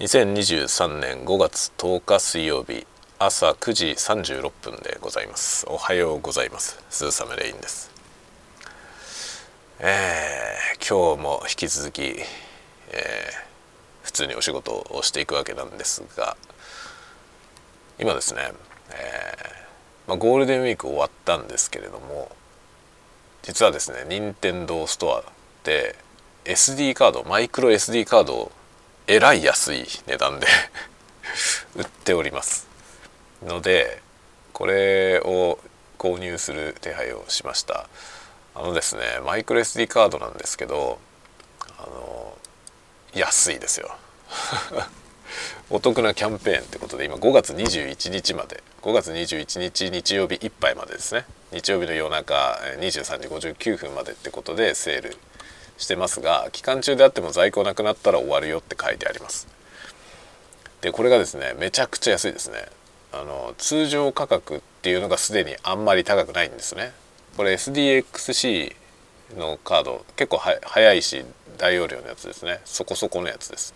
2023年5月10日水曜日朝9時36分でございます。おはようございます。スーサムレインです。えー、今日も引き続き、えー、普通にお仕事をしていくわけなんですが今ですね、えーまあ、ゴールデンウィーク終わったんですけれども実はですね任天堂ストアで SD カードマイクロ SD カードをえらい安い値段で 売っておりますのでこれを購入する手配をしました。あのですねマイクロ SD カードなんですけどあの安いですよ。お得なキャンペーンってことで今5月21日まで5月21日日曜日いっぱいまでですね。日曜日の夜中23時59分までってことでセールしてますが期間中であっても在庫なくなったら終わるよって書いてあります。でこれがですねめちゃくちゃ安いですね。あの通常価格っていうのがすでにあんまり高くないんですね。これ SDXC のカード結構は速いし大容量のやつですね。そこそこのやつです。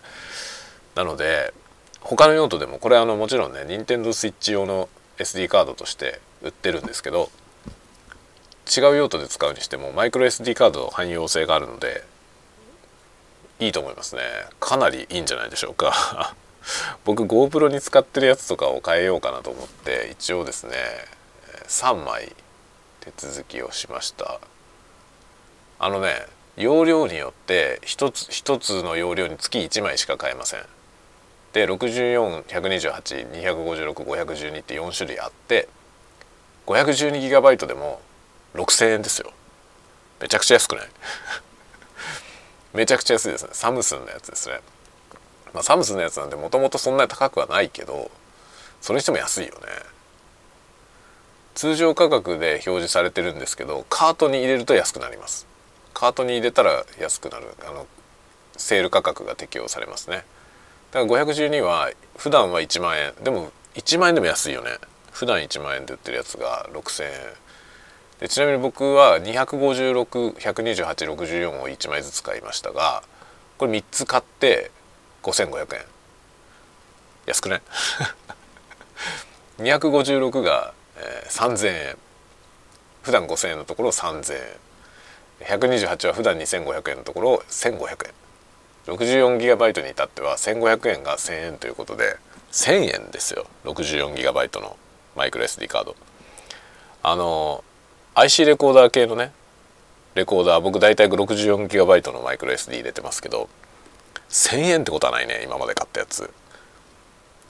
なので他の用途でもこれあのもちろんね Nintendo Switch 用の SD カードとして売ってるんですけど違う用途で使うにしてもマイクロ SD カード汎用性があるのでいいと思いますね。かなりいいんじゃないでしょうか。僕 GoPro に使ってるやつとかを変えようかなと思って一応ですね3枚手続きをしました。あのね容量によって1つ1つの容量につき1枚しか買えません。で64128256512って4種類あって 512GB でも6000円ですよ。めちゃくちゃ安くない？めちゃくちゃ安いですね。サムスンのやつですね。まあサムスンのやつなんでもともとそんなに高くはないけどそれにしても安いよね。通常価格で表示されてるんですけどカートに入れると安くなります。カートに入れたら安くなるあのセール価格が適用されますね。だから512は普段は1万円。でも1万円でも安いよね。普段1万円で売ってるやつが6,000円。でちなみに僕は22612864を1枚ずつ買いましたがこれ3つ買って5500円。安くね256 が、えー、3000円。普段5000円のところ3000円。128は普段2500円のところ1500円。64GB に至っては1500円が1000円ということで1000円ですよ。64GB のマイクロ SD カード。あの IC レコーダー系のねレコーダー僕大体 64GB のマイクロ SD 入れてますけど1,000円ってことはないね今まで買ったやつ。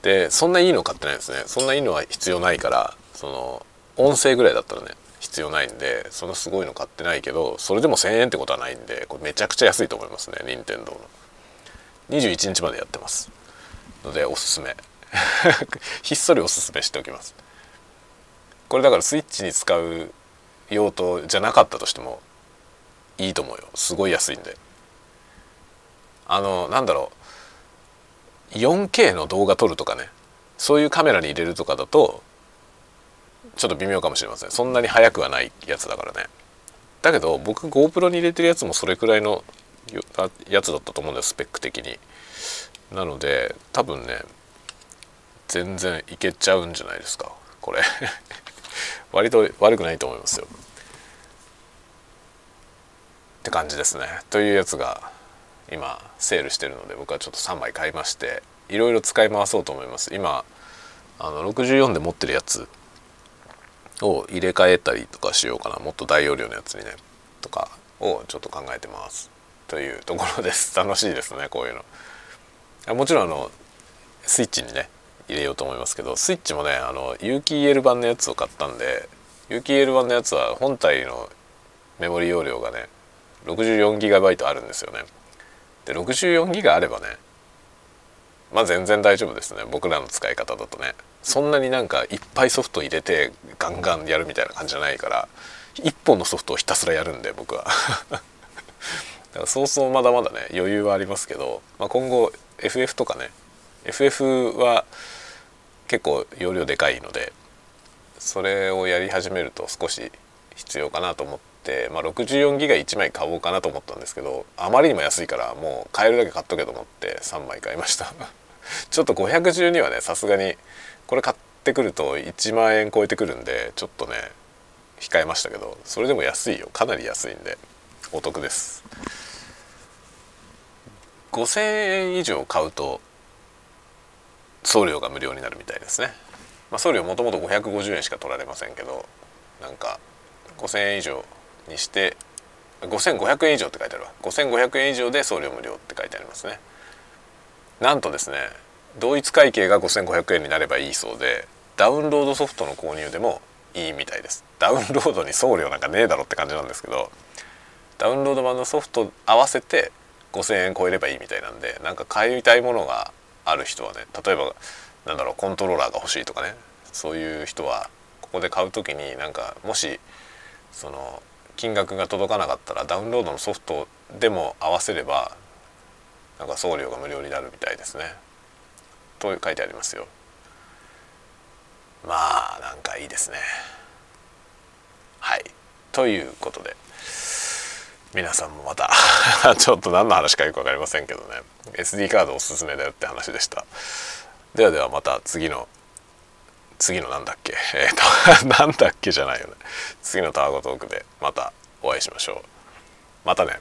でそんないいの買ってないですね。そんないいのは必要ないからその音声ぐらいだったらね必要ないんでそのすごいの買ってないけどそれでも1,000円ってことはないんでこれめちゃくちゃ安いと思いますね任天堂の。21日までやってます。のでおすすめ。ひっそりおすすめしておきます。これだからスイッチに使う用途じゃなかったとしてもいいと思うよ。すごい安いんで。あのなんだろう。4K の動画撮るとかね。そういうカメラに入れるとかだとちょっと微妙かもしれません。そんなに速くはないやつだからね。だけど僕 GoPro に入れてるやつもそれくらいのやつだったと思うんですスペック的に。なので多分ね全然いけちゃうんじゃないですか。これ。割と悪くないと思いますよ。って感じですね。というやつが今セールしてるので僕はちょっと3枚買いましていろいろ使い回そうと思います。今あの64で持ってるやつを入れ替えたりとかしようかな。もっと大容量のやつにね。とかをちょっと考えてます。というところです。楽しいですねこういうの。もちろんあのスイッチにね入れようと思いますけどスイッチもねあの有機 EL 版のやつを買ったんで有機 EL 版のやつは本体のメモリ容量がね 64GB あるんですよね。で 64GB あればねまあ全然大丈夫ですね。僕らの使い方だとね。そんなになんかいっぱいソフト入れてガンガンやるみたいな感じじゃないから1本のソフトをひたすらやるんで僕は。だからそうそうまだまだね余裕はありますけど、まあ、今後 FF とかね FF は結構容量でかいのでそれをやり始めると少し必要かなと思って、まあ、64ギガ1枚買おうかなと思ったんですけどあまりにも安いからもう買えるだけ買っとけと思って3枚買いました。ちょっと512はねさすがにこれ買ってくると1万円超えてくるんでちょっとね控えましたけどそれでも安いよ。かなり安いんでお得です。5000円以上買うと送料が無料になるみたいですね、まあ、送料もともと550円しか取られませんけどなんか5000円以上にして5500円以上って書いてあるわ。5500円以上で送料無料って書いてありますね。なんとですね同一会計が5500円になればいいそうでダウンロードソフトの購入でもいいみたいです。ダウンロードに送料なんかねえだろって感じなんですけどダウンロード版のソフト合わせて5,000円超えればいいみたいなんでなんか買いたいものがある人はね例えばなんだろうコントローラーが欲しいとかねそういう人はここで買う時になんかもしその金額が届かなかったらダウンロードのソフトでも合わせればなんか送料が無料になるみたいですね。と書いてありますよ。まあなんかいいですね。はいということで皆さんもまた ちょっと何の話かよく分かりませんけどね。SD カードおすすめだよって話でした。ではではまた次の次のなんだっけ？えっ、ー、となんだっけじゃないよね。次のタワゴトークでまたお会いしましょう。またね。